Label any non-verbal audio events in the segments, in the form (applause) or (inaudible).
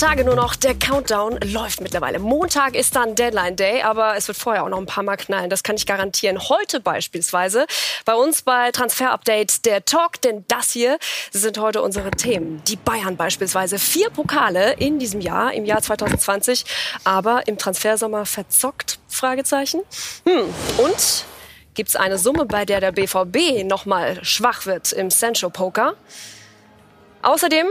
Tage nur noch. Der Countdown läuft mittlerweile. Montag ist dann Deadline Day, aber es wird vorher auch noch ein paar Mal knallen. Das kann ich garantieren. Heute beispielsweise bei uns bei Transfer Update der Talk, denn das hier sind heute unsere Themen. Die Bayern beispielsweise. Vier Pokale in diesem Jahr, im Jahr 2020, aber im Transfersommer verzockt? Fragezeichen. Hm. Und gibt es eine Summe, bei der der BVB nochmal schwach wird im Sancho Poker? Außerdem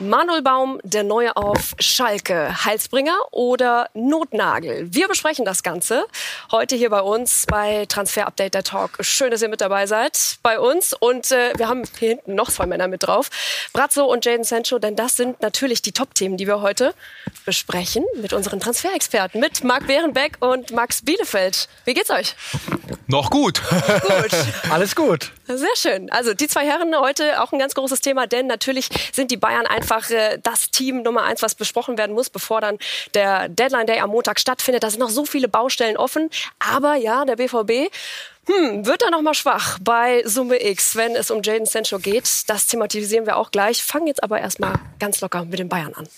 Manuel Baum, der Neue auf Schalke, Halsbringer oder Notnagel? Wir besprechen das Ganze heute hier bei uns bei Transfer Update der Talk. Schön, dass ihr mit dabei seid bei uns und äh, wir haben hier hinten noch zwei Männer mit drauf, Brazzo und Jaden Sancho, denn das sind natürlich die Top-Themen, die wir heute besprechen mit unseren Transferexperten, mit Marc Behrenbeck und Max Bielefeld. Wie geht's euch? Noch gut. Gut. (laughs) Alles gut. Sehr schön. Also die zwei Herren heute auch ein ganz großes Thema, denn natürlich sind die Bayern einfach äh, das Team Nummer eins, was besprochen werden muss, bevor dann der Deadline Day am Montag stattfindet. Da sind noch so viele Baustellen offen. Aber ja, der BVB hm, wird er noch mal schwach bei Summe X, wenn es um Jaden Sancho geht. Das thematisieren wir auch gleich. Fangen jetzt aber erstmal ganz locker mit den Bayern an.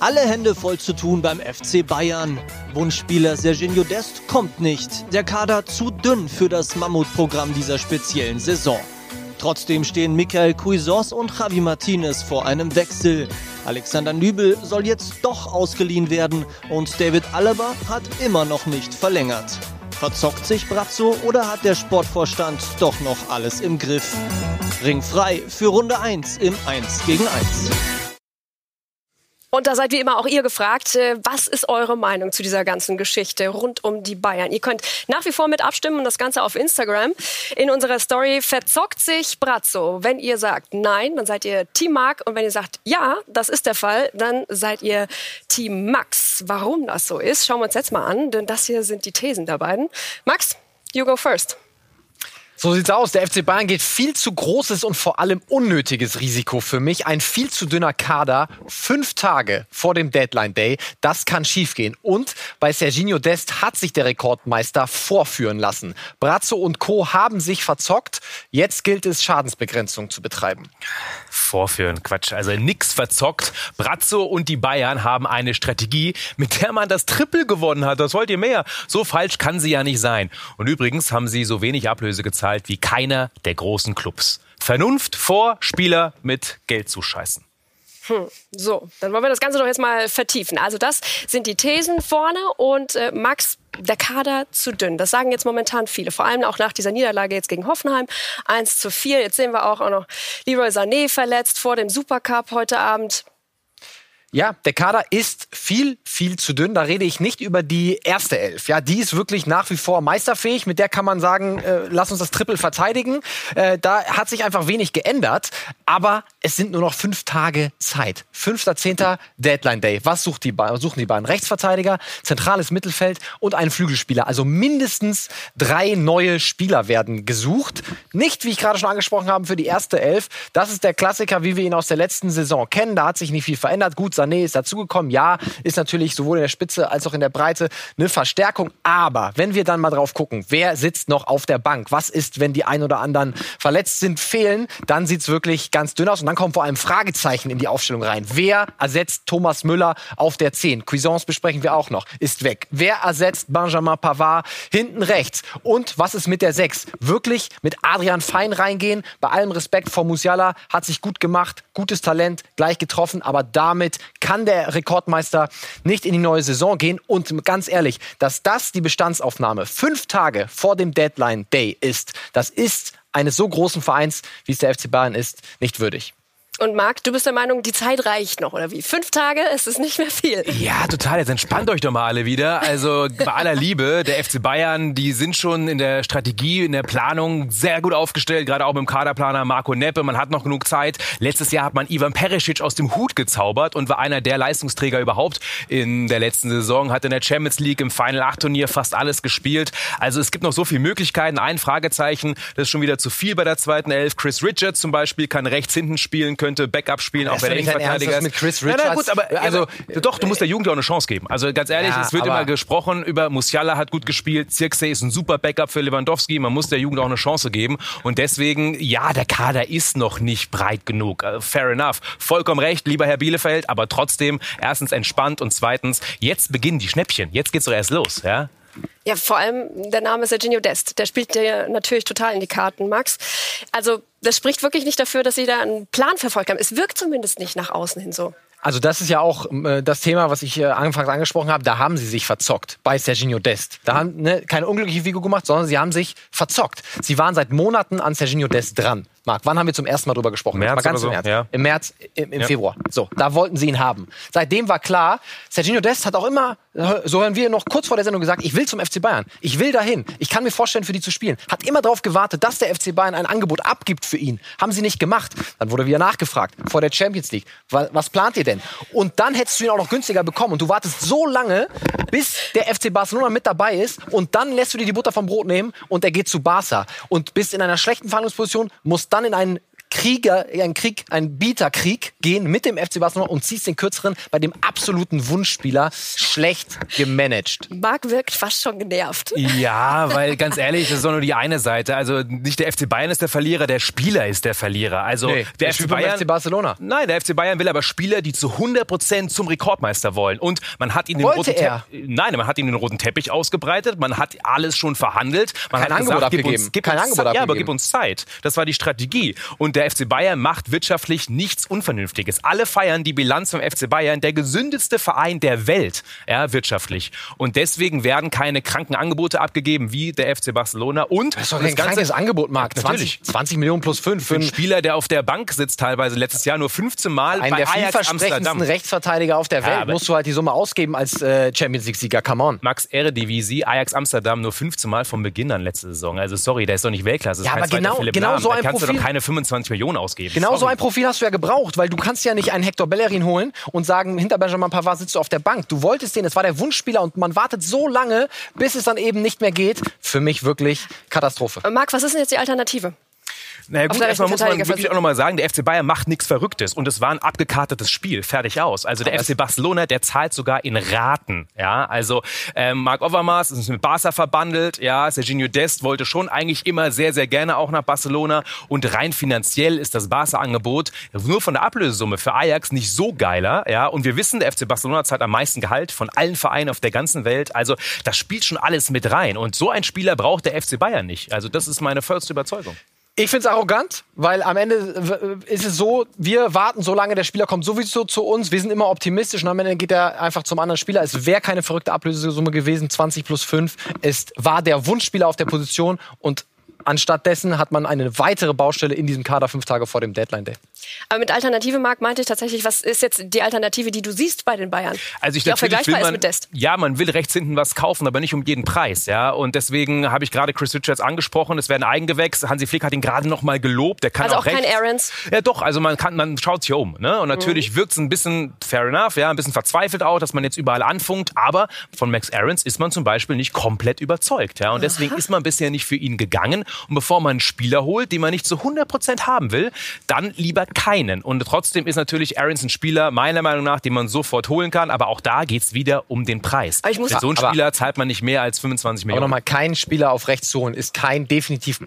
Alle Hände voll zu tun beim FC Bayern. Wunschspieler Serginho Dest kommt nicht. Der Kader zu dünn für das Mammutprogramm dieser speziellen Saison. Trotzdem stehen Michael Cuisance und Javi Martinez vor einem Wechsel. Alexander Nübel soll jetzt doch ausgeliehen werden und David Alaba hat immer noch nicht verlängert. Verzockt sich Brazzo oder hat der Sportvorstand doch noch alles im Griff? Ring frei für Runde 1 im 1 gegen 1. Und da seid wie immer auch ihr gefragt, äh, was ist eure Meinung zu dieser ganzen Geschichte rund um die Bayern? Ihr könnt nach wie vor mit abstimmen und das Ganze auf Instagram. In unserer Story verzockt sich Brazzo. Wenn ihr sagt nein, dann seid ihr Team Mark und wenn ihr sagt ja, das ist der Fall, dann seid ihr Team Max. Warum das so ist, schauen wir uns jetzt mal an, denn das hier sind die Thesen der beiden. Max, you go first. So sieht's aus. Der FC Bayern geht viel zu großes und vor allem unnötiges Risiko für mich. Ein viel zu dünner Kader, fünf Tage vor dem Deadline Day. Das kann schiefgehen. Und bei Serginho Dest hat sich der Rekordmeister vorführen lassen. Brazzo und Co. haben sich verzockt. Jetzt gilt es, Schadensbegrenzung zu betreiben. Vorführen, Quatsch. Also nix verzockt. Brazzo und die Bayern haben eine Strategie, mit der man das Triple gewonnen hat. Das wollt ihr mehr. So falsch kann sie ja nicht sein. Und übrigens haben sie so wenig Ablöse gezahlt wie keiner der großen Clubs. Vernunft vor Spieler mit Geld zu scheißen. Hm, so, dann wollen wir das Ganze doch jetzt mal vertiefen. Also das sind die Thesen vorne und äh, Max, der Kader zu dünn. Das sagen jetzt momentan viele, vor allem auch nach dieser Niederlage jetzt gegen Hoffenheim. 1 zu 4. Jetzt sehen wir auch, auch noch Leroy Sané verletzt vor dem Supercup heute Abend. Ja, der Kader ist viel, viel zu dünn. Da rede ich nicht über die erste Elf. Ja, die ist wirklich nach wie vor meisterfähig. Mit der kann man sagen, äh, lass uns das Triple verteidigen. Äh, da hat sich einfach wenig geändert. Aber es sind nur noch fünf Tage Zeit. Fünfter, zehnter Deadline Day. Was sucht die suchen die beiden? Rechtsverteidiger, zentrales Mittelfeld und einen Flügelspieler. Also mindestens drei neue Spieler werden gesucht. Nicht, wie ich gerade schon angesprochen habe, für die erste Elf. Das ist der Klassiker, wie wir ihn aus der letzten Saison kennen. Da hat sich nicht viel verändert. Gut, Sané ist dazugekommen. Ja, ist natürlich sowohl in der Spitze als auch in der Breite eine Verstärkung. Aber wenn wir dann mal drauf gucken, wer sitzt noch auf der Bank? Was ist, wenn die ein oder anderen verletzt sind, fehlen? Dann sieht's wirklich ganz dünn aus. Und dann kommt vor allem Fragezeichen in die Aufstellung rein. Wer ersetzt Thomas Müller auf der 10? Cuisance besprechen wir auch noch. Ist weg. Wer ersetzt Benjamin Pavard hinten rechts? Und was ist mit der 6? Wirklich mit Adrian Fein reingehen? Bei allem Respekt vor Musiala hat sich gut gemacht, gutes Talent, gleich getroffen, aber damit kann der Rekordmeister nicht in die neue Saison gehen. Und ganz ehrlich, dass das die Bestandsaufnahme fünf Tage vor dem Deadline Day ist, das ist eines so großen Vereins, wie es der FC Bayern ist, nicht würdig. Und Marc, du bist der Meinung, die Zeit reicht noch, oder wie? Fünf Tage, es ist nicht mehr viel. Ja, total. Jetzt entspannt euch doch mal alle wieder. Also bei aller Liebe, der FC Bayern, die sind schon in der Strategie, in der Planung sehr gut aufgestellt, gerade auch mit dem Kaderplaner Marco Neppe. Man hat noch genug Zeit. Letztes Jahr hat man Ivan Perisic aus dem Hut gezaubert und war einer der Leistungsträger überhaupt in der letzten Saison. Hat in der Champions League im Final 8 Turnier fast alles gespielt. Also es gibt noch so viele Möglichkeiten. Ein Fragezeichen, das ist schon wieder zu viel bei der zweiten Elf. Chris Richards zum Beispiel kann rechts hinten spielen können könnte Backup spielen, auch ist wenn er Innenverteidiger ist. mit Chris Ja, na gut, Richards? aber Also, also doch, du musst der Jugend auch eine Chance geben. Also ganz ehrlich, Ja, es wird aber- immer gesprochen über Musiala hat gut gespielt, Zirkzee ist ein super Backup für Lewandowski, man muss der Jugend auch eine Chance geben und deswegen ja, der Kader ist noch nicht breit genug. Äh, Fair enough. Vollkommen recht, lieber Herr Bielefeld, aber trotzdem erstens entspannt und zweitens jetzt beginnen die Schnäppchen. Jetzt geht's doch erst los, ja? Ja, vor allem der Name Serginho Dest. Der spielt dir natürlich total in die Karten, Max. Also das spricht wirklich nicht dafür, dass sie da einen Plan verfolgt haben. Es wirkt zumindest nicht nach außen hin so. Also das ist ja auch äh, das Thema, was ich äh, anfangs angesprochen habe. Da haben sie sich verzockt bei Serginho Dest. Da haben ne, keine unglückliche Figur gemacht, sondern sie haben sich verzockt. Sie waren seit Monaten an Serginho Dest dran. Marc, wann haben wir zum ersten Mal drüber gesprochen? März ganz oder im so, Ernst. ja. Im März, im, im Ja. Februar. So, da wollten sie ihn haben. Seitdem war klar, Serginho Dest hat auch immer, so hören wir noch kurz vor der Sendung gesagt, ich will zum FC Bayern. Ich will dahin. Ich kann mir vorstellen, für die zu spielen. Hat immer darauf gewartet, dass der FC Bayern ein Angebot abgibt für ihn. Haben sie nicht gemacht. Dann wurde wieder nachgefragt vor der Champions League. Wa- Was plant ihr denn? Und dann hättest du ihn auch noch günstiger bekommen. Und du wartest so lange, bis der FC Barcelona mit dabei ist. Und dann lässt du dir die Butter vom Brot nehmen und er geht zu Barca. Und bist in einer schlechten Verhandlungsposition, musst dann in einen Krieger, einen Krieg, einen Bieterkrieg gehen mit dem FC Barcelona und ziehst den kürzeren bei dem absoluten Wunschspieler schlecht gemanagt. Marc wirkt fast schon genervt. Ja, weil ganz ehrlich, das ist doch nur die eine Seite. Also nicht der FC Bayern ist der Verlierer, der Spieler ist der Verlierer. Also Nee, der der FC Bayern FC Barcelona. Nein, der FC Bayern will aber Spieler, die zu 100% zum Rekordmeister wollen. Und man hat ihnen den Wollte roten er? Teppich, nein, man hat ihnen den roten Teppich ausgebreitet. Man hat alles schon verhandelt. Man Kein hat Angebot gesagt, gib abgegeben. uns, gib Kein uns Angebot Zeit. Ja, aber abgegeben. gib uns Zeit. Das war die Strategie. Und der FC Bayern macht wirtschaftlich nichts Unvernünftiges. Alle feiern die Bilanz vom FC Bayern, der gesündeste Verein der Welt, ja, wirtschaftlich. Und deswegen werden keine kranken Angebote abgegeben wie der FC Barcelona. Und Das ist doch kein krankes Angebot, Marc. Natürlich. 20, 20 Millionen plus 5 für einen Spieler, der auf der Bank sitzt, teilweise letztes Jahr nur 15 Mal einen bei der Ajax vielversprechendsten Amsterdam. Rechtsverteidiger auf der Welt. aber- musst du halt die Summe ausgeben als äh, Champions League-Sieger. Come on. Max Eredivisie, Ajax Amsterdam nur 15 Mal vom Beginn an letzte Saison. Also sorry, der ist doch nicht Weltklasse. Das Ja, aber genau- genau so Da ein kannst du Profil- doch keine 25 Millionen ausgeben. Genau so Sorry. ein Profil hast du ja gebraucht, weil du kannst ja nicht einen Hector Bellerin holen und sagen, hinter Benjamin Pavard sitzt du auf der Bank. Du wolltest den, es war der Wunschspieler und man wartet so lange, bis es dann eben nicht mehr geht. Für mich wirklich Katastrophe. Marc, was ist denn jetzt die Alternative? Naja gut, erstmal muss man wirklich auch nochmal sagen, der FC Bayern macht nichts Verrücktes und es war ein abgekartetes Spiel, fertig aus. Also der FC Barcelona, der zahlt sogar in Raten. Ja, also ähm, Marc Overmars ist mit Barca verbandelt. Ja, Serginho Dest wollte schon eigentlich immer sehr, sehr gerne auch nach Barcelona und rein finanziell ist das Barca-Angebot nur von der Ablösesumme für Ajax nicht so geiler. Ja, und wir wissen, der FC Barcelona zahlt am meisten Gehalt von allen Vereinen auf der ganzen Welt. Also das spielt schon alles mit rein und so ein Spieler braucht der FC Bayern nicht. Also das ist meine vollste Überzeugung. Ich finde es arrogant, weil am Ende ist es so, wir warten so lange, der Spieler kommt sowieso zu uns, wir sind immer optimistisch und am Ende geht er einfach zum anderen Spieler. Es wäre keine verrückte Ablösesumme gewesen, 20 plus 5. Es war der Wunschspieler auf der Position und anstatt dessen hat man eine weitere Baustelle in diesem Kader fünf Tage vor dem Deadline Day. Aber mit Alternative, Marc, meinte ich tatsächlich, was ist jetzt die Alternative, die du siehst bei den Bayern? Also ich die auch vergleichbar man, ist mit Dest. ja, man will rechts hinten was kaufen, aber nicht um jeden Preis, ja. Und deswegen habe ich gerade Chris Richards angesprochen. Es werden Eigengewächs. Hansi Flick hat ihn gerade noch mal gelobt. Der kann Also auch, auch kein. Aarons? Ja, doch. Also man kann, man schaut sich um, ne? Und natürlich wirkt es ein bisschen fair enough, ja, ein bisschen verzweifelt auch, dass man jetzt überall anfunkt. Aber von Max Aarons ist man zum Beispiel nicht komplett überzeugt, ja. Und deswegen ist man bisher nicht für ihn gegangen. Und bevor man einen Spieler holt, den man nicht zu 100% haben will, dann lieber keinen. Und trotzdem ist natürlich Aarons ein Spieler, meiner Meinung nach, den man sofort holen kann. Aber auch da geht's wieder um den Preis. Aber ich muss- Für so einen Aber- Spieler zahlt man nicht mehr als 25 Aber Millionen. nochmal, keinen Spieler auf rechts zu holen, ist kein, definitiv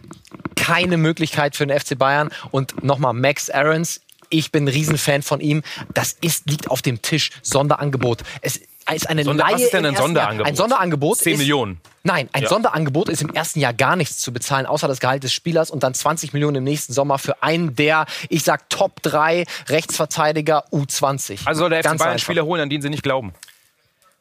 keine Möglichkeit für den FC Bayern. Und nochmal, Max Aarons, ich bin ein Riesenfan von ihm. Das ist, liegt auf dem Tisch. Sonderangebot. Es ist eine Sonder- was Laie ist denn ein Sonderangebot? Jahr. Ein Sonderangebot 10 ist, Millionen. Nein, ein Ja. Sonderangebot ist im ersten Jahr gar nichts zu bezahlen, außer das Gehalt des Spielers und dann 20 Millionen im nächsten Sommer für einen der, ich sag, Top 3 Rechtsverteidiger U20. Also soll der FC Ganz Bayern einfach. Spieler holen, an den sie nicht glauben.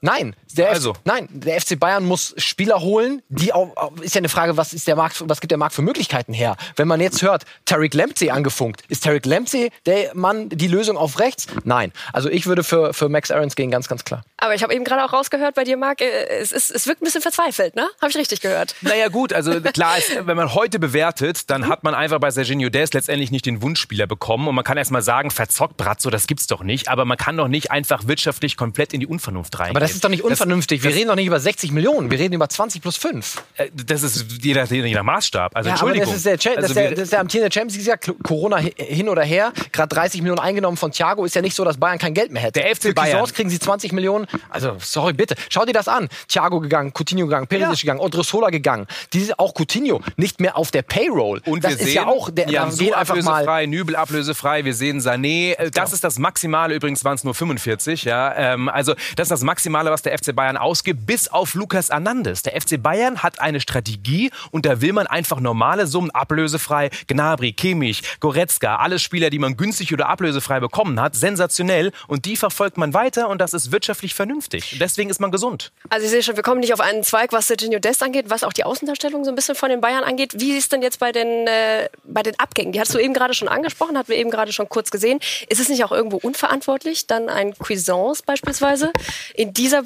Nein, der Also. F nein, der FC Bayern muss Spieler holen, die auch, ist ja eine Frage, was ist der Markt, was gibt der Markt für Möglichkeiten her? Wenn man jetzt hört, Tarek Lamptey angefunkt, ist Tarek Lamptey der Mann die Lösung auf rechts? Nein, also ich würde für für Max Aarons gehen, ganz ganz klar. Aber ich habe eben gerade auch rausgehört bei dir, Marc, äh, es, ist, es wirkt ein bisschen verzweifelt, ne? Habe ich richtig gehört. Naja gut, also (laughs) klar ist, wenn man heute bewertet, dann hat man einfach bei Serginho Dest letztendlich nicht den Wunschspieler bekommen und man kann erstmal sagen, verzockt Brazzo, das gibt's doch nicht, aber man kann doch nicht einfach wirtschaftlich komplett in die Unvernunft rein. Das das ist doch nicht unvernünftig. wir reden doch nicht über 60 Millionen, wir reden über 20 plus 5. Äh, das ist jeder, jeder Maßstab. Also Ja, aber Entschuldigung. das ist der, Cha- das also der, das ist der amtierende Champions League, Corona hi- hin oder her, gerade 30 Millionen eingenommen von Thiago, ist ja nicht so, dass Bayern kein Geld mehr hätte. Der FC Für Bayern. Cuisance kriegen sie 20 Millionen. Also, sorry, bitte. Schau dir das an. Thiago gegangen, Coutinho gegangen, Perisic Ja. gegangen, Odriozola gegangen. Diese, auch Coutinho nicht mehr auf der Payroll. Und das wir ist sehen, ja auch, der, Jansu geht einfach mal. ablösefrei, Nübel ablösefrei, wir sehen Sané. Äh, Das ist das Maximale, übrigens waren es nur 45. Ja, ähm, also das ist das Maximale, was der FC Bayern ausgibt, bis auf Lukas Hernandez. Der FC Bayern hat eine Strategie und da will man einfach normale Summen ablösefrei. Gnabry, Kimmich, Goretzka, alle Spieler, die man günstig oder ablösefrei bekommen hat, sensationell. Und die verfolgt man weiter und das ist wirtschaftlich vernünftig. Deswegen ist man gesund. Also ich sehe schon, wir kommen nicht auf einen Zweig, was Serginho Dest angeht, was auch die Außendarstellung so ein bisschen von den Bayern angeht. Wie ist es denn jetzt bei den, äh, bei den Abgängen? Die hast du eben gerade schon angesprochen, hatten wir eben gerade schon kurz gesehen. Ist es nicht auch irgendwo unverantwortlich, dann ein Cuisance beispielsweise in dieser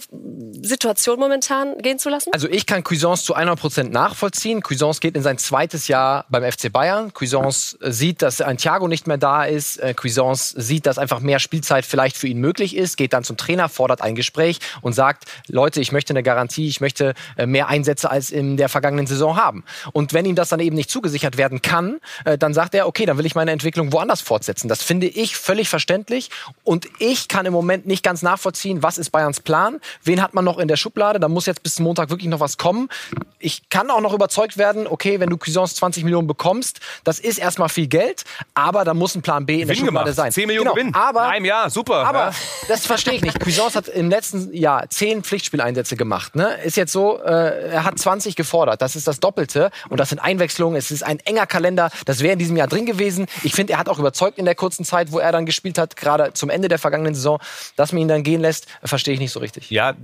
Situation momentan gehen zu lassen? Also ich kann Cuisance zu 100% nachvollziehen. Cuisance geht in sein zweites Jahr beim FC Bayern. Cuisance sieht, dass ein Thiago nicht mehr da ist. Äh, Cuisance sieht, dass einfach mehr Spielzeit vielleicht für ihn möglich ist, geht dann zum Trainer, fordert ein Gespräch und sagt, Leute, ich möchte eine Garantie, ich möchte äh, mehr Einsätze als in der vergangenen Saison haben. Und wenn ihm das dann eben nicht zugesichert werden kann, äh, dann sagt er, okay, dann will ich meine Entwicklung woanders fortsetzen. Das finde ich völlig verständlich und ich kann im Moment nicht ganz nachvollziehen, was ist Bayerns Plan, wen hat man noch in der Schublade, da muss jetzt bis Montag wirklich noch was kommen. Ich kann auch noch überzeugt werden, okay, wenn du Cuisance 20 Millionen bekommst, das ist erstmal viel Geld, aber da muss ein Plan B in der Gewinn Schublade gemacht. sein. 10 Millionen Genau, Gewinn. Aber in einem Jahr, super. aber ja. das verstehe ich nicht. Cuisance hat im letzten Jahr zehn Pflichtspieleinsätze gemacht. Ne? Ist jetzt so, äh, er hat 20 gefordert. Das ist das Doppelte. Und das sind Einwechslungen. Es ist ein enger Kalender. Das wäre in diesem Jahr drin gewesen. Ich finde, er hat auch überzeugt in der kurzen Zeit, wo er dann gespielt hat, gerade zum Ende der vergangenen Saison, dass man ihn dann gehen lässt, verstehe ich nicht so richtig. Ja,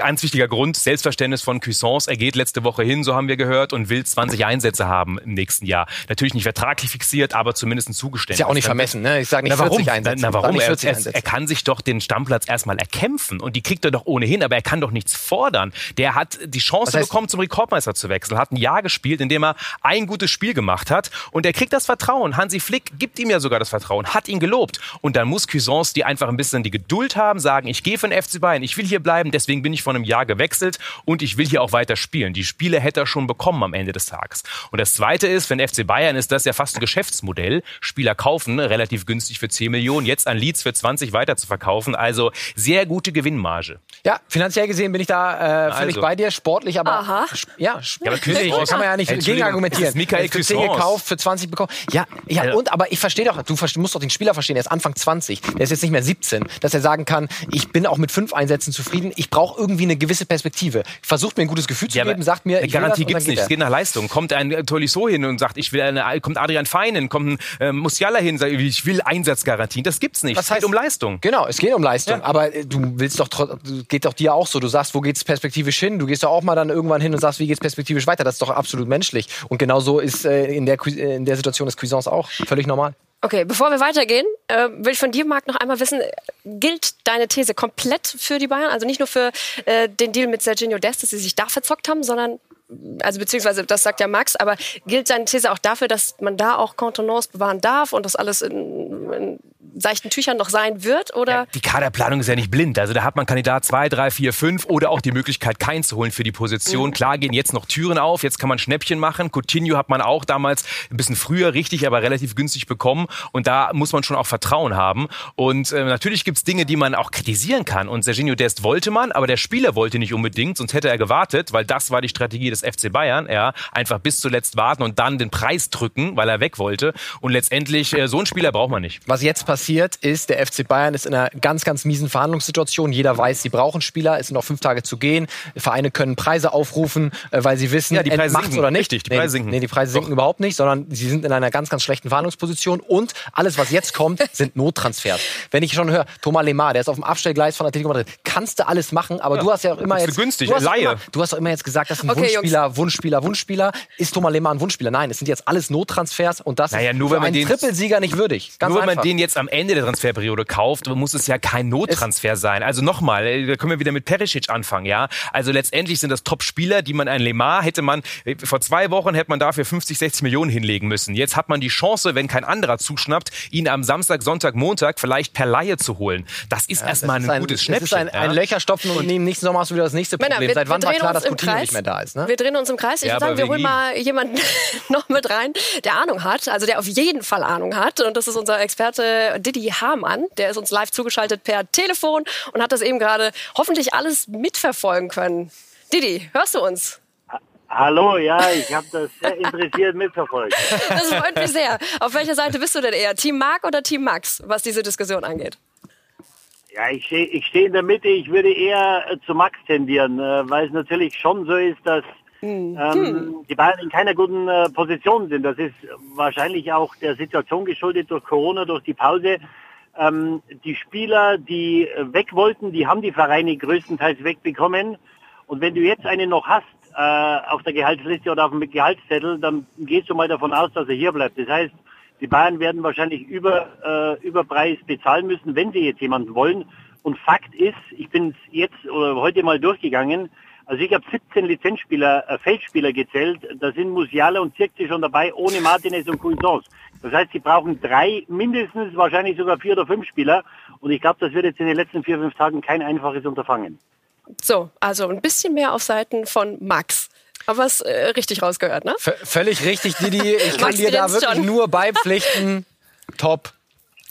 ganz wichtiger Grund, Selbstverständnis von Cuisance. Er geht letzte Woche hin, so haben wir gehört, und will 20 Einsätze haben im nächsten Jahr. Natürlich nicht vertraglich fixiert, aber zumindest ein Zugeständnis. Ist ja auch nicht vermessen. Ne? Ich sage nicht Na warum? 40 Einsätze. Na, na warum? Er, 40 er, er kann sich doch den Stammplatz erstmal erkämpfen und die kriegt er doch ohnehin, aber er kann doch nichts fordern. Der hat die Chance bekommen, zum Rekordmeister zu wechseln, hat ein Jahr gespielt, in dem er ein gutes Spiel gemacht hat und er kriegt das Vertrauen. Hansi Flick gibt ihm ja sogar das Vertrauen, hat ihn gelobt und dann muss Cuisance die einfach ein bisschen die Geduld haben, sagen, ich gehe für den FC Bayern, ich will hier bleiben, deswegen bin ich vor einem Jahr gewechselt und ich will hier auch weiter spielen. Die Spiele hätte er schon bekommen am Ende des Tages. Und das Zweite ist, für den FC Bayern ist das ja fast ein Geschäftsmodell. Spieler kaufen relativ günstig für 10 Millionen, jetzt an Leeds für 20 weiter zu verkaufen. Also sehr gute Gewinnmarge. Ja, finanziell gesehen bin ich da äh, völlig Also. bei dir. Sportlich, aber Aha. Ja, aber natürlich. kann man ja nicht gegen argumentieren. das ist Michael für 10 Cuisance. gekauft, für 20 bekommen. Ja, ja, Ja. und aber ich verstehe doch, du musst doch den Spieler verstehen, der ist Anfang 20, der ist jetzt nicht mehr 17, dass er sagen kann, ich bin auch mit fünf Einsätzen zufrieden, ich brauche irgendwie eine gewisse Perspektive. Versucht mir ein gutes Gefühl zu Ja, geben, sagt mir, eine Garantie dann gibt's nicht. geht Es geht nach Leistung. Kommt ein äh, Tolisso hin und sagt, ich will eine, kommt Adrian Fein hin, kommt ein äh, Musiala hin, sagt, ich will Einsatzgarantien. Das gibt's nicht. Was es geht heißt- um Leistung. Genau, es geht um Leistung, Ja. aber äh, du willst doch geht doch dir auch so. Du sagst, wo geht's perspektivisch hin? Du gehst doch auch mal dann irgendwann hin und sagst, wie geht's perspektivisch weiter? Das ist doch absolut menschlich. Und genau so ist äh, in der äh, in der Situation des Cuisance auch völlig normal. Okay, bevor wir weitergehen, äh, will ich von dir, Marc, noch einmal wissen, gilt deine These komplett für die Bayern? Also nicht nur für äh, den Deal mit Serginho Dest, dass sie sich da verzockt haben, sondern, also beziehungsweise das sagt ja Max, aber gilt deine These auch dafür, dass man da auch Contenance bewahren darf und das alles in, in seichten Tüchern noch sein wird? Oder? Die Kaderplanung ist ja nicht blind. Also da hat man Kandidat 2, 3, 4, 5 oder auch die Möglichkeit, keinen zu holen für die Position. Klar gehen jetzt noch Türen auf, jetzt kann man Schnäppchen machen. Coutinho hat man auch damals ein bisschen früher richtig, aber relativ günstig bekommen. Und da muss man schon auch Vertrauen haben. Und äh, natürlich gibt's Dinge, die man auch kritisieren kann. Und Serginho Dest wollte man, aber der Spieler wollte nicht unbedingt, sonst hätte er gewartet, weil das war die Strategie des FC Bayern. Ja, einfach bis zuletzt warten und dann den Preis drücken, weil er weg wollte. Und letztendlich, äh, so einen Spieler braucht man nicht. Was jetzt passiert ist, der FC Bayern ist in einer ganz, ganz miesen Verhandlungssituation. Jeder weiß, sie brauchen Spieler. Es sind noch fünf Tage zu gehen. Vereine können Preise aufrufen, äh, weil sie wissen, Ja, die Preise entmacht's sinken. oder nicht. Richtig, die nee, Preise sinken. Nee, die Preise sinken überhaupt nicht, sondern sie sind in einer ganz, ganz schlechten Verhandlungsposition. Und alles, was jetzt kommt, (laughs) sind Nottransfers. Wenn ich schon höre, Thomas Lemar, der ist auf dem Abstellgleis von Atletico Madrid, kannst du alles machen, aber du hast ja auch immer Ist jetzt... günstig, du hast doch Laie. Immer, du hast doch immer jetzt gesagt, das ist ein Okay, Wunschspieler, Wunschspieler, Wunschspieler. Ist Thomas Lemar ein Wunschspieler? Nein, es sind jetzt alles Nottransfers und das Naja, ist nur für wenn man einen den- Trippelsieger nicht würdig. Ganz Nur wenn man den jetzt am Ende der Transferperiode kauft, muss es ja kein Nottransfer sein. Also nochmal, äh, da können wir wieder mit Perisic anfangen, ja. Also letztendlich sind das Top-Spieler, die man ein Lemar hätte man, äh, vor zwei Wochen hätte man dafür 50, 60 Millionen hinlegen müssen. Jetzt hat man die Chance, wenn kein anderer zuschnappt, ihn am Samstag, Sonntag, Montag vielleicht per Laie zu holen. Das ist ja, erstmal ein, ein, gutes Schnäppchen. Das ist ein, ein Löcherstopfen und nehmen nächsten Sommer hast du wieder das nächste Problem. Männer, wir, Seit wann war klar, dass Coutinho nicht mehr da ist? Ne? Wir drehen uns im Kreis. Ich ja, würde sagen, wir holen mal jemanden (laughs) noch mit rein, der Ahnung hat, also der auf jeden Fall Ahnung hat. Und das ist unser Experte Didi Hamann. Der ist uns live zugeschaltet per Telefon und hat das eben gerade hoffentlich alles mitverfolgen können. Didi, hörst du uns? Hallo, ja, ich habe das sehr interessiert mitverfolgt. (laughs) Das freut mich sehr. Auf welcher Seite bist du denn eher? Team Marc oder Team Max, was diese Diskussion angeht? Ja, ich stehe ich steh in der Mitte. Ich würde eher äh, zu Max tendieren, äh, weil es natürlich schon so ist, dass hm. ähm, die Bayern in keiner guten äh, Position sind. Das ist wahrscheinlich auch der Situation geschuldet durch Corona, durch die Pause. Ähm, die Spieler, die weg wollten, die haben die Vereine größtenteils wegbekommen. Und wenn du jetzt einen noch hast äh, auf der Gehaltsliste oder auf dem Gehaltszettel, dann gehst du mal davon aus, dass er hier bleibt. Das heißt, die Bayern werden wahrscheinlich über, äh, über Preis bezahlen müssen, wenn sie jetzt jemanden wollen. Und Fakt ist, ich bin jetzt oder heute mal durchgegangen, also ich habe 17 Lizenzspieler, äh, Feldspieler gezählt. Da sind Musiala und Zirkzee schon dabei, ohne Martinez und Cuisance. Das heißt, sie brauchen drei, mindestens wahrscheinlich sogar vier oder fünf Spieler. Und ich glaube, das wird jetzt in den letzten vier, fünf Tagen kein einfaches Unterfangen. So, also ein bisschen mehr auf Seiten von Max. Aber es äh, richtig rausgehört, ne? V völlig richtig, Didi. Ich (laughs) kann dir da wirklich schon. nur beipflichten. (laughs) Top.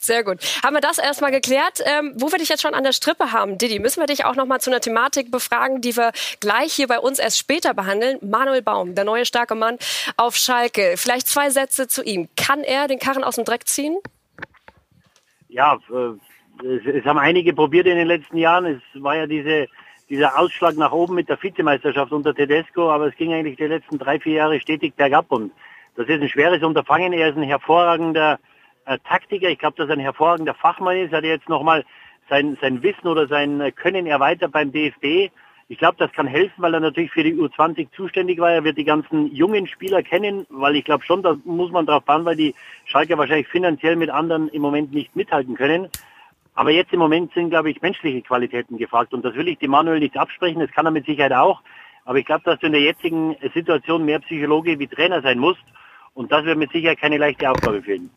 Sehr gut. Haben wir das erstmal geklärt? Ähm, wo wir dich jetzt schon an der Strippe haben, Didi, müssen wir dich auch noch mal zu einer Thematik befragen, die wir gleich hier bei uns erst später behandeln. Manuel Baum, der neue starke Mann auf Schalke. Vielleicht zwei Sätze zu ihm. Kann er den Karren aus dem Dreck ziehen? Ja, äh, es, haben einige probiert in den letzten Jahren. Es war ja diese dieser Ausschlag nach oben mit der Vizemeisterschaft unter Tedesco, aber es ging eigentlich die letzten drei, vier Jahre stetig bergab und das ist ein schweres Unterfangen. Er ist ein hervorragender Taktiker. Ich glaube, dass er ein hervorragender Fachmann ist. Er hat jetzt nochmal sein, sein Wissen oder sein Können erweitert beim DFB. Ich glaube, das kann helfen, weil er natürlich für die U20 zuständig war. Er wird die ganzen jungen Spieler kennen, weil ich glaube schon, da muss man drauf bauen, weil die Schalke wahrscheinlich finanziell mit anderen im Moment nicht mithalten können. Aber jetzt im Moment sind, glaube ich, menschliche Qualitäten gefragt. Und das will ich dem Manuel nicht absprechen. Das kann er mit Sicherheit auch. Aber ich glaube, dass du in der jetzigen Situation mehr Psychologe wie Trainer sein musst. Und das wird mit Sicherheit keine leichte Aufgabe für ihn.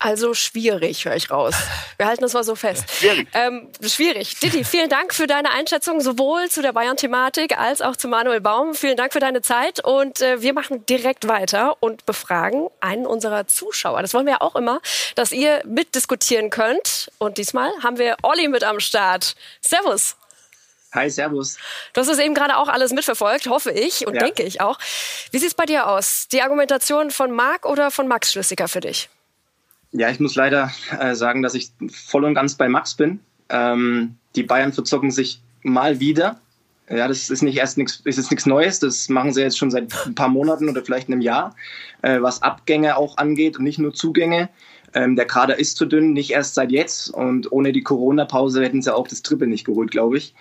Also schwierig, höre ich raus. Wir halten das mal so fest. (laughs) Schwierig. Ähm, schwierig. Didi, vielen Dank für deine Einschätzung sowohl zu der Bayern-Thematik als auch zu Manuel Baum. Vielen Dank für deine Zeit und äh, wir machen direkt weiter und befragen einen unserer Zuschauer. Das wollen wir ja auch immer, dass ihr mitdiskutieren könnt. Und diesmal haben wir Olli mit am Start. Servus. Hi, Servus. Du hast es eben gerade auch alles mitverfolgt, hoffe ich und ja. denke ich auch. Wie sieht es bei dir aus? Die Argumentation von Marc oder von Max schlüssiger für dich? Ja, ich muss leider äh, sagen, dass ich voll und ganz bei Max bin. Ähm, die Bayern verzocken sich mal wieder. Ja, das ist nicht erst nichts, Neues. Das machen sie jetzt schon seit ein paar Monaten oder vielleicht einem Jahr, äh, was Abgänge auch angeht und nicht nur Zugänge. Ähm, der Kader ist zu dünn, nicht erst seit jetzt. Und ohne die Corona-Pause hätten sie auch das Triple nicht geholt, glaube ich.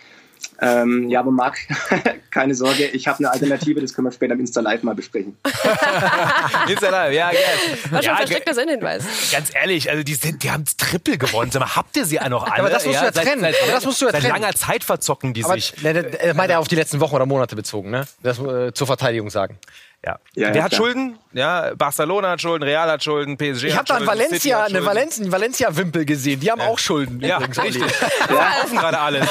Ähm, ja, aber Marc, (laughs) keine Sorge, ich habe eine Alternative, das können wir später im Insta Live mal besprechen. (laughs) Insta Live, ja, gerne. Was ja, versteckt das in Hinweis? Ganz ehrlich, also die, sind, die haben Triple gewonnen. Sag mal, habt ihr sie noch alle? Aber das musst ja, du ja trennen. Seit, aber das musst du ja seit trennen. langer Zeit verzocken die aber, sich. Ne, meint er auf die letzten Wochen oder Monate bezogen, ne? Das äh, zur Verteidigung sagen. Ja. ja Wer hat klar. Schulden? Ja, Barcelona hat Schulden, Real hat Schulden, PSG ich hat Schulden. Ich habe da Valencia, eine Valencia, Valencia-Wimpel gesehen. Die haben ja. auch Schulden. Ja, übrigens, richtig. Die verkaufen gerade alles.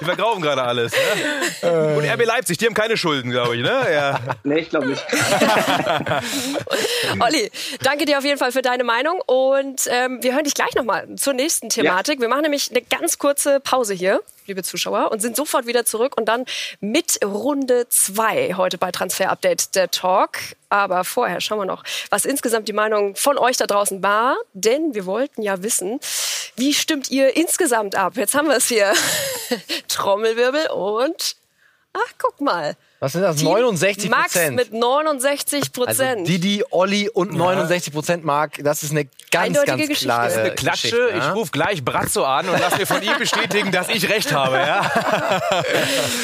Die verkaufen gerade alles. Ne? Und RB Leipzig, die haben keine Schulden, glaube ich. Ne? Ja. (laughs) Nee, ich glaube nicht. (laughs) Olli, danke dir auf jeden Fall für deine Meinung. Und ähm, wir hören dich gleich nochmal zur nächsten Thematik. Ja. Wir machen nämlich eine ganz kurze Pause hier liebe Zuschauer, und sind sofort wieder zurück und dann mit Runde 2 heute bei Transfer Update der Talk. Aber vorher schauen wir noch, was insgesamt die Meinung von euch da draußen war, denn wir wollten ja wissen, wie stimmt ihr insgesamt ab? Jetzt haben wir es hier. (laughs) Trommelwirbel und ach, guck mal. Was sind das? 69% Max Prozent. mit 69 Also Prozent. Didi, Olli und 69 Prozent Marc, das ist eine ganz, Eindeutige ganz Geschichte. klare Das ist Eine Klatsche, Geschichte, ich ja? rufe gleich Brazzo an und lass mir von ihm bestätigen, dass ich recht habe. Ja, (laughs)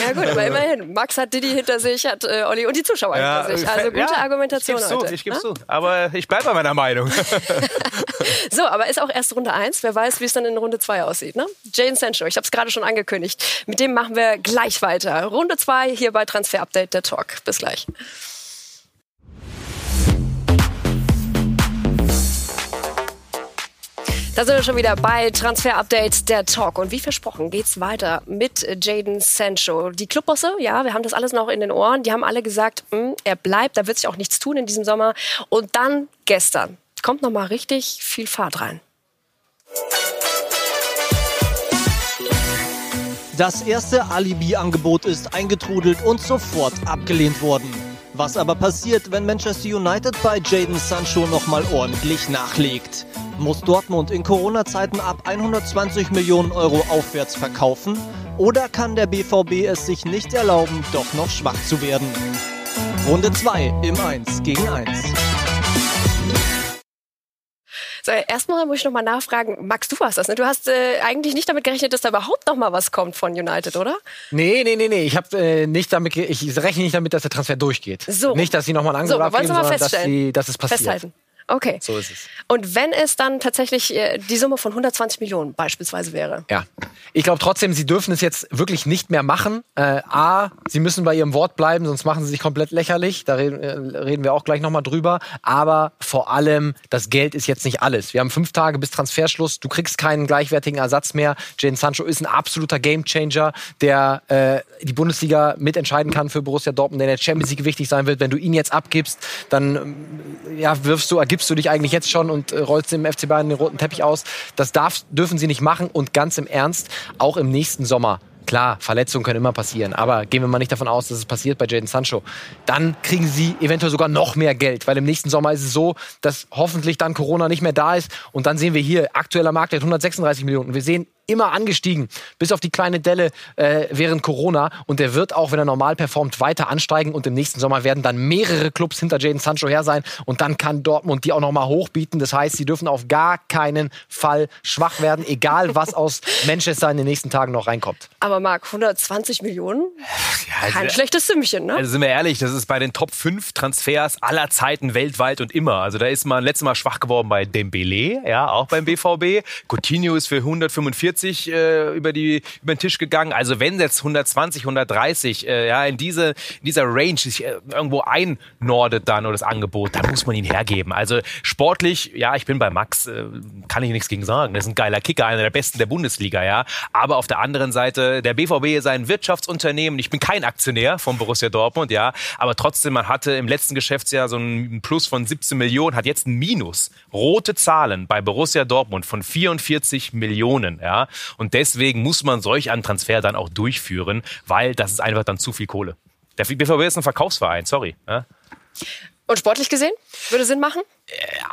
ja gut, aber immerhin. Max hat Didi hinter sich, hat äh, Olli und die Zuschauer hinter sich. Also gute ja, Argumentation ich geb's heute. Zu, ich geb's ne? zu. Aber ich bleibe bei meiner Meinung. (laughs) So, aber ist auch erst Runde 1. Wer weiß, wie es dann in Runde 2 aussieht. Ne? Jane Sancho, ich habe es gerade schon angekündigt. Mit dem machen wir gleich weiter. Runde 2 hier bei Transfer Update der Talk. Bis gleich. Da sind wir schon wieder bei Transfer Update der Talk. Und wie versprochen geht's weiter mit Jaden Sancho. Die Clubbosse, ja, wir haben das alles noch in den Ohren. Die haben alle gesagt, hm, er bleibt, da wird sich auch nichts tun in diesem Sommer. Und dann gestern kommt noch mal richtig viel Fahrt rein. Das erste Alibi-Angebot ist eingetrudelt und sofort abgelehnt worden. Was aber passiert, wenn Manchester United bei Jaden Sancho nochmal ordentlich nachlegt? Muss Dortmund in Corona-Zeiten ab 120 Millionen Euro aufwärts verkaufen? Oder kann der BVB es sich nicht erlauben, doch noch schwach zu werden? Runde 2 im 1 gegen 1. So, erstmal muss ich noch mal nachfragen, Max, du warst das, ne? Du hast äh, eigentlich nicht damit gerechnet, dass da überhaupt noch mal was kommt von United, oder? Nee, nee, nee, nee. Ich habe äh, nicht damit, ich rechne nicht damit, dass der Transfer durchgeht. So. Nicht, dass sie nochmal ein So, Angebot es abgeben, mal sondern dass, sie, dass es passiert. Festhalten. Okay. So ist es. Und wenn es dann tatsächlich äh, die Summe von 120 Millionen beispielsweise wäre? Ja. Ich glaube trotzdem, sie dürfen es jetzt wirklich nicht mehr machen. Äh, A, sie müssen bei ihrem Wort bleiben, sonst machen sie sich komplett lächerlich. Da reden, äh, reden wir auch gleich nochmal drüber. Aber vor allem, das Geld ist jetzt nicht alles. Wir haben fünf Tage bis Transferschluss. Du kriegst keinen gleichwertigen Ersatz mehr. Jadon Sancho ist ein absoluter Gamechanger, der äh, die Bundesliga mitentscheiden kann für Borussia Dortmund, der in der Champions League wichtig sein wird. Wenn du ihn jetzt abgibst, dann ähm, ja, wirfst du, ergibst du dich eigentlich jetzt schon und äh, rollst dem FC Bayern den roten Teppich aus. Das darf, dürfen sie nicht machen und ganz im Ernst, auch im nächsten Sommer. Klar, Verletzungen können immer passieren, aber gehen wir mal nicht davon aus, dass es passiert bei Jaden Sancho. Dann kriegen sie eventuell sogar noch mehr Geld, weil im nächsten Sommer ist es so, dass hoffentlich dann Corona nicht mehr da ist und dann sehen wir hier aktueller Marktwert 136 Millionen. Wir sehen immer angestiegen, bis auf die kleine Delle äh, während Corona. Und der wird auch, wenn er normal performt, weiter ansteigen. Und im nächsten Sommer werden dann mehrere Clubs hinter Jaden Sancho her sein. Und dann kann Dortmund die auch nochmal hochbieten. Das heißt, sie dürfen auf gar keinen Fall schwach werden, egal was aus (laughs) Manchester in den nächsten Tagen noch reinkommt. Aber Marc, 120 Millionen? Kein also- schlechtes Sümmchen, ne? Also sind wir ehrlich, das ist bei den Top 5 Transfers aller Zeiten weltweit und immer. Also da ist man letztes Mal schwach geworden bei Dembele, ja, auch beim BVB. Coutinho ist für 145 äh, über, die, über den Tisch gegangen. Also wenn jetzt 120, 130 äh, ja, in, diese, in dieser Range sich äh, irgendwo einnordet dann oder das Angebot, dann muss man ihn hergeben. Also sportlich, ja, ich bin bei Max, äh, kann ich nichts gegen sagen. Das ist ein geiler Kicker, einer der besten der Bundesliga, ja. Aber auf der anderen Seite, der BVB ist ein Wirtschaftsunternehmen. Ich bin kein Aktionär von Borussia Dortmund, ja. Aber trotzdem, man hatte im letzten Geschäftsjahr so einen Plus von 17 Millionen, hat jetzt ein Minus. Rote Zahlen bei Borussia Dortmund von 44 Millionen, ja. Und deswegen muss man solch einen Transfer dann auch durchführen, weil das ist einfach dann zu viel Kohle. Der BVB ist ein Verkaufsverein, sorry. Ja. Und sportlich gesehen? Würde Sinn machen?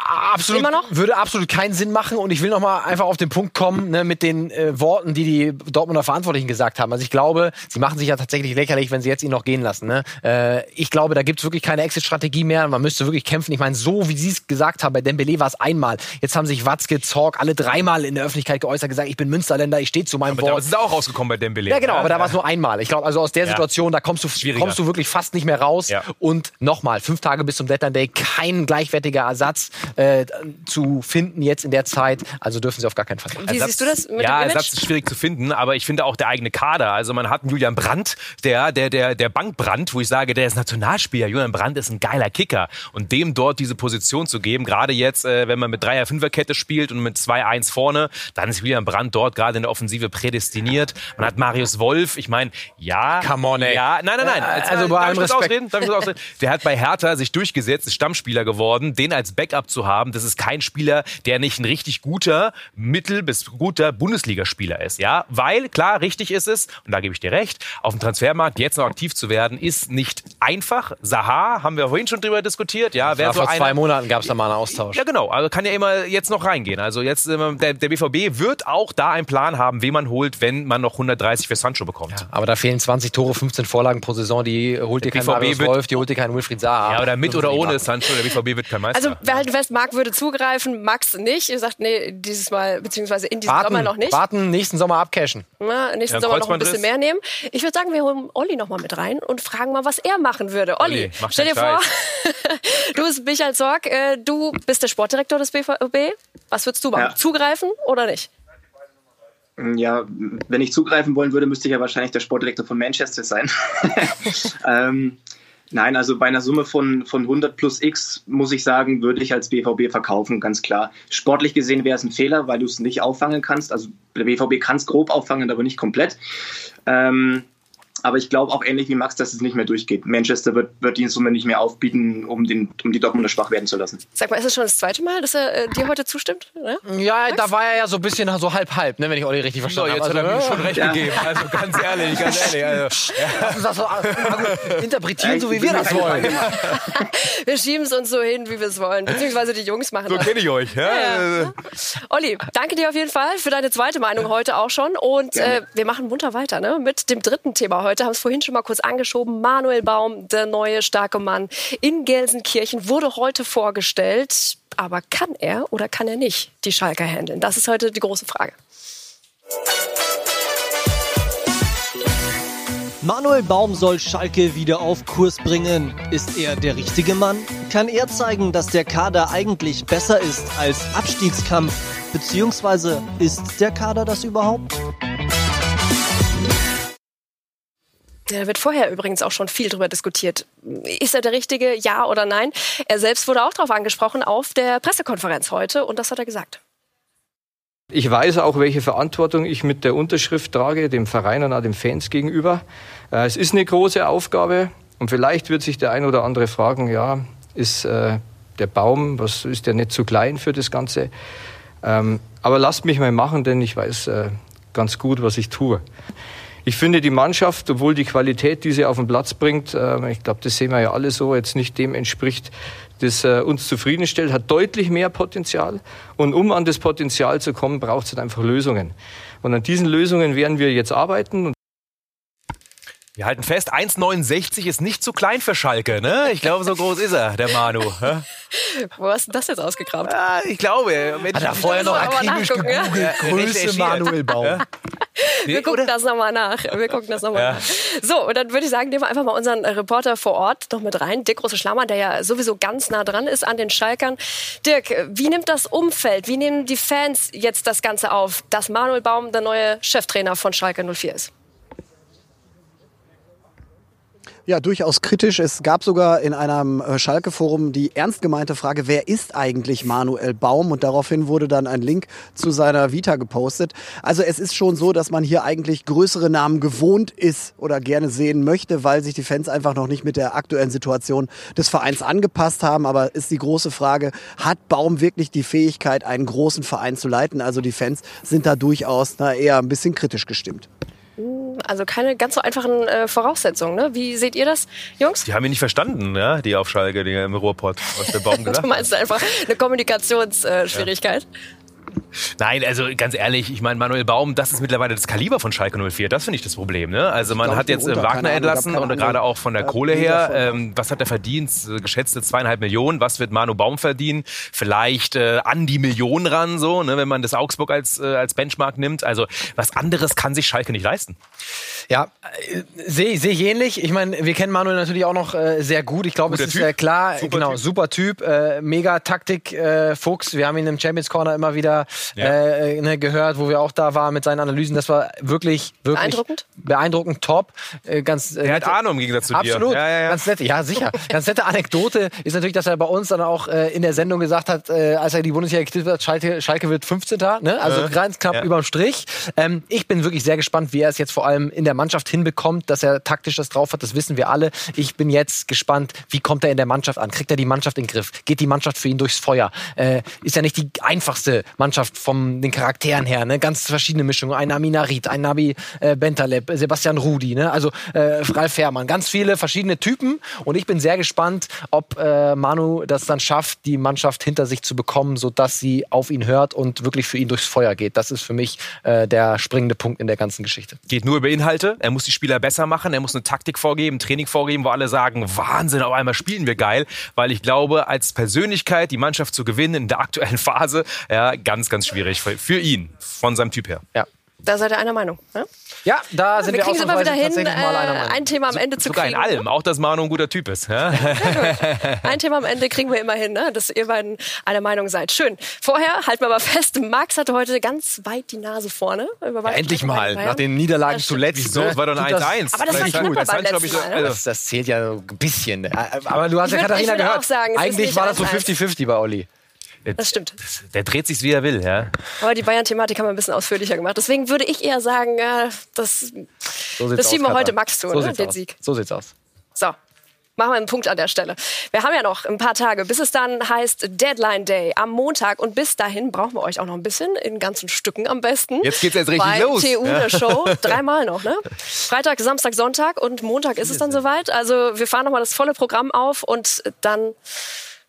Absolut, Immer noch? Würde absolut keinen Sinn machen. Und ich will noch mal einfach auf den Punkt kommen ne, mit den äh, Worten, die die Dortmunder Verantwortlichen gesagt haben. Also ich glaube, sie machen sich ja tatsächlich lächerlich, wenn sie jetzt ihn noch gehen lassen. Ne? Äh, ich glaube, da gibt's wirklich keine Exit-Strategie mehr. Man müsste wirklich kämpfen. Ich meine, so wie sie es gesagt haben, bei Dembele war es einmal. Jetzt haben sich Watzke, Zorg alle dreimal in der Öffentlichkeit geäußert, gesagt, ich bin Münsterländer, ich stehe zu meinem Aber Wort. damals ist auch rausgekommen bei Dembele. Ja, genau, aber da war es nur einmal. Ich glaube, also aus der Ja. Situation, da kommst du, kommst du wirklich fast nicht mehr raus. Ja. Und nochmal, fünf Tage bis zum Deadline Day, kein gleichwertiger Ersatz äh, zu finden jetzt in der Zeit. Also dürfen sie auf gar keinen Fall. Wie siehst du das mit ja, dem? Ersatz ist schwierig zu finden, aber ich finde auch der eigene Kader. Also man hat einen Julian Brandt, der, der, der, der Bankbrand, wo ich sage, der ist Nationalspieler. Julian Brandt ist ein geiler Kicker. Und dem dort diese Position zu geben, gerade jetzt, äh, wenn man mit Dreier, Fünferkette spielt und mit 2-1 vorne, dann ist Julian Brandt dort gerade in der Offensive prädestiniert. Man hat Marius Wolf, ich meine, ja. Come on, ey. Ja, nein, nein, nein. Äh, Jetzt also mal- bei darf allem ich kurz Respekt. ausreden? Darf ich kurz ausreden? Der hat bei Hertha sich durchgesetzt, ist Stammspieler geworden, den als Backup zu haben, das ist kein Spieler, der nicht ein richtig guter, mittel- bis guter Bundesligaspieler ist. Ja, weil, klar, richtig ist es, und da gebe ich dir recht, auf dem Transfermarkt jetzt noch aktiv zu werden, ist nicht einfach. Saha, haben wir vorhin schon drüber diskutiert, ja. Ja, so vor zwei Monaten gab es da mal einen Austausch. ja, genau. Also kann ja immer jetzt noch reingehen. Also jetzt ähm, der, der BVB wird auch da einen Plan haben, wen man holt, wenn man noch 130 für Sancho bekommt. Aber da fehlen 20 Tore, 15 Vorlagen pro Saison. Die holt dir kein BVB Marius wird- Wolf, die holt dir keinen Wilfried Zaha. Ja, oder mit oder ich ohne. Sancho. Der BVB wird kein Meister. Also wir halten fest, Marc würde zugreifen, Max nicht. Ihr sagt, nee, dieses Mal, beziehungsweise in diesem Sommer Warten, noch nicht. warten, nächsten Sommer abcashen. Na, nächsten Ja, Sommer noch ein bisschen mehr nehmen. Ich würde sagen, wir holen Olli noch mal mit rein und fragen mal, was er machen würde. Olli, Olli, stell dir vor, (laughs) du bist Michael Zorg, äh, du bist der Sportdirektor des BVB. Was würdest du machen? Ja. Zugreifen oder nicht? Ja, wenn ich zugreifen wollen würde, müsste ich ja wahrscheinlich der Sportdirektor von Manchester sein. (laughs) ähm, nein, also bei einer Summe von, von 100 plus X, muss ich sagen, würde ich als BVB verkaufen, ganz klar. Sportlich gesehen wäre es ein Fehler, weil du es nicht auffangen kannst. Also der BVB kann es grob auffangen, aber nicht komplett. Ähm, aber ich glaube auch ähnlich wie Max, dass es nicht mehr durchgeht. Manchester wird, wird die Summe nicht mehr aufbieten, um, den, um die Dortmunder schwach werden zu lassen. Sag mal, ist es schon das zweite Mal, dass er äh, dir heute zustimmt? Ne? Ja, da war er ja so ein bisschen so halb-halb, ne, wenn ich Olli richtig so, verstanden jetzt habe. hat er mir Also, schon recht Ja. gegeben. Also ganz ehrlich, (laughs) ganz ehrlich. Also, Lass uns das so äh, interpretieren, so wie wir das wollen. (laughs) Wir schieben es uns so hin, wie wir es wollen. Beziehungsweise die Jungs machen so das. kenne ich euch. Ja? Ja. Olli, danke dir auf jeden Fall für deine zweite Meinung heute auch schon. Und äh, wir machen munter weiter ne? mit dem dritten Thema heute. Haben es vorhin schon mal kurz angeschoben. Manuel Baum, der neue starke Mann in Gelsenkirchen, wurde heute vorgestellt. Aber kann er oder kann er nicht die Schalker handeln? Das ist heute die große Frage. Manuel Baum soll Schalke wieder auf Kurs bringen. Ist er der richtige Mann? Kann er zeigen, dass der Kader eigentlich besser ist als Abstiegskampf? Beziehungsweise ist der Kader das überhaupt? Da wird vorher übrigens auch schon viel drüber diskutiert. Ist er der Richtige, ja oder nein? Er selbst wurde auch darauf angesprochen auf der Pressekonferenz heute und das hat er gesagt. Ich weiß auch, welche Verantwortung ich mit der Unterschrift trage, dem Verein und auch den Fans gegenüber. Äh, Es ist eine große Aufgabe und vielleicht wird sich der ein oder andere fragen, ja, ist äh, der Baum, was ist der nicht zu klein für das Ganze? Ähm, aber lasst mich mal machen, denn ich weiß äh, ganz gut, was ich tue. Ich finde die Mannschaft, obwohl die Qualität, die sie auf den Platz bringt, äh, ich glaube, das sehen wir ja alle so, jetzt nicht dem entspricht, das äh, uns zufriedenstellt, hat deutlich mehr Potenzial. Und um an das Potenzial zu kommen, braucht es halt einfach Lösungen. Und an diesen Lösungen werden wir jetzt arbeiten. Wir halten fest, 1,69 ist nicht zu klein für Schalke. Ne? Ich glaube, so groß ist er, der Manu. Ja? Wo hast du das jetzt ausgegraben? Ah, ich glaube. Mensch, Hat er vorher noch akribisch nachgucken, ja? gegoogelt. Größe. Manuel Baum. Wir gucken das nochmal nach. Wir gucken das nochmal Ja. nach. So, und dann würde ich sagen, nehmen wir einfach mal unseren Reporter vor Ort noch mit rein. Dirk Große Schlammer, der ja sowieso ganz nah dran ist an den Schalkern. Dirk, wie nimmt das Umfeld, wie nehmen die Fans jetzt das Ganze auf, dass Manuel Baum der neue Cheftrainer von Schalke 04 ist? Ja, durchaus kritisch. Es gab sogar in einem äh, Schalke-Forum die ernst gemeinte Frage, wer ist eigentlich Manuel Baum? Und daraufhin wurde dann ein Link zu seiner Vita gepostet. Also es ist schon so, dass man hier eigentlich größere Namen gewohnt ist oder gerne sehen möchte, weil sich die Fans einfach noch nicht mit der aktuellen Situation des Vereins angepasst haben. Aber ist die große Frage, hat Baum wirklich die Fähigkeit, einen großen Verein zu leiten? Also die Fans sind da durchaus na, eher ein bisschen kritisch gestimmt. Also keine ganz so einfachen äh, Voraussetzungen. Ne? Wie seht ihr das, Jungs? Die haben ihn nicht verstanden, ja, die auf Schalke, die im Ruhrpott, was der Baum (laughs) gesagt Du meinst einfach eine Kommunikationsschwierigkeit? Nein, also ganz ehrlich, ich meine, Manuel Baum, das ist mittlerweile das Kaliber von Schalke 04. Das finde ich das Problem. Ne? Also man glaub, hat jetzt äh, runter, Wagner entlassen und gerade auch von der äh, Kohle her. Ähm, was hat er verdient? Äh, Geschätzte zweieinhalb Millionen. Was wird Manu Baum verdienen? Vielleicht äh, an die Millionen ran, so, ne, wenn man das Augsburg als, äh, als Benchmark nimmt. Also was anderes kann sich Schalke nicht leisten. Ja, äh, sehe seh ich ähnlich. Ich meine, wir kennen Manuel natürlich auch noch äh, sehr gut. Ich glaube, es ist Typ. klar, Super genau, Typ. super Typ, äh, mega Taktik, äh, Fuchs. Wir haben ihn im Champions Corner immer wieder äh, ne, gehört, wo wir auch da waren mit seinen Analysen. Das war wirklich, wirklich Beeindruckend? beeindruckend, top. Äh, ganz, äh, Er hat Ahnung im Gegensatz zu dir. Absolut, Ja, ja, ja. ganz nette, ja sicher. Ganz nette Anekdote ist natürlich, dass er bei uns dann auch äh, in der Sendung gesagt hat, äh, als er die Bundesliga getippt hat, Schalke, Schalke wird 15. Ne? Also Ja. ganz knapp Ja. überm Strich. Ähm, ich bin wirklich sehr gespannt, wie er es jetzt vor allem in der Mannschaft hinbekommt, dass er taktisch das drauf hat, das wissen wir alle. Ich bin jetzt gespannt, wie kommt er in der Mannschaft an? Kriegt er die Mannschaft in den Griff? Geht die Mannschaft für ihn durchs Feuer? Äh, ist ja nicht die einfachste Mannschaft von den Charakteren her, ne? Ganz verschiedene Mischungen. Ein Aminarit, ein Nabi äh, Bentaleb, Sebastian Rudi, ne? Also äh, Ralf Fährmann. Ganz viele verschiedene Typen. Und ich bin sehr gespannt, ob äh, Manu das dann schafft, die Mannschaft hinter sich zu bekommen, sodass sie auf ihn hört und wirklich für ihn durchs Feuer geht. Das ist für mich äh, der springende Punkt in der ganzen Geschichte. Geht nur über Inhalte. Er muss die Spieler besser machen. Er muss eine Taktik vorgeben, Training vorgeben, wo alle sagen, Wahnsinn, auf einmal spielen wir geil. Weil ich glaube, als Persönlichkeit die Mannschaft zu gewinnen in der aktuellen Phase, ja, ganz, ganz schwierig für, für ihn, von seinem Typ her. Ja. Da seid ihr einer Meinung. Ne? Ja, da sind Wir wir, kriegen es immer wieder ausnahmsweise hin, tatsächlich mal einer äh, Meinung. ein Thema am Ende zu Sogar in kriegen. ne? allem, auch dass Manu ein guter Typ ist. Ja? Ein Thema am Ende kriegen wir immer hin, ne? dass ihr beiden einer Meinung seid. Schön. Vorher halten wir aber fest, Max hatte heute ganz weit die Nase vorne. Über weite Endlich mal, nach den Niederlagen Das zuletzt. Wieso? Es war doch ein Tut das- 1-1. Aber das war knapper gut. Das beim fand ich, letzten Mal, ne? also- Das, das zählt ja so ein bisschen. Aber du hast ja Ich würd- Katharina gehört. auch sagen, Eigentlich war das so 1-1. 50-50 bei Olli. Das stimmt. Der dreht sich wie er will. Ja? Aber die Bayern-Thematik haben wir ein bisschen ausführlicher gemacht. Deswegen würde ich eher sagen, äh, das, So das schieben wir heute. Max zu, so ne? den aus. Sieg. So sieht's aus. So. Machen wir einen Punkt an der Stelle. Wir haben ja noch ein paar Tage, bis es dann heißt Deadline Day am Montag. Und bis dahin brauchen wir euch auch noch ein bisschen, in ganzen Stücken am besten. Jetzt geht's jetzt richtig Bei los. TU Ja. eine Show. (laughs) Dreimal noch, ne? Freitag, Samstag, Sonntag und Montag ist es dann soweit. Also wir fahren nochmal das volle Programm auf und dann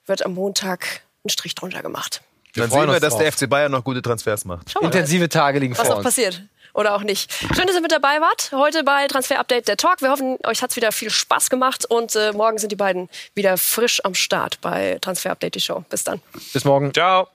wird am Montag ein Strich drunter gemacht. Dann freuen sehen wir, dass drauf. der FC Bayern noch gute Transfers macht. Wir Intensive Tage liegen was vor noch uns. passiert. Oder auch nicht. Schön, dass ihr mit dabei wart. Heute bei Transfer Update der Talk. Wir hoffen, euch hat's wieder viel Spaß gemacht und äh, morgen sind die beiden wieder frisch am Start bei Transfer Update die Show. Bis dann. Bis morgen. Ciao.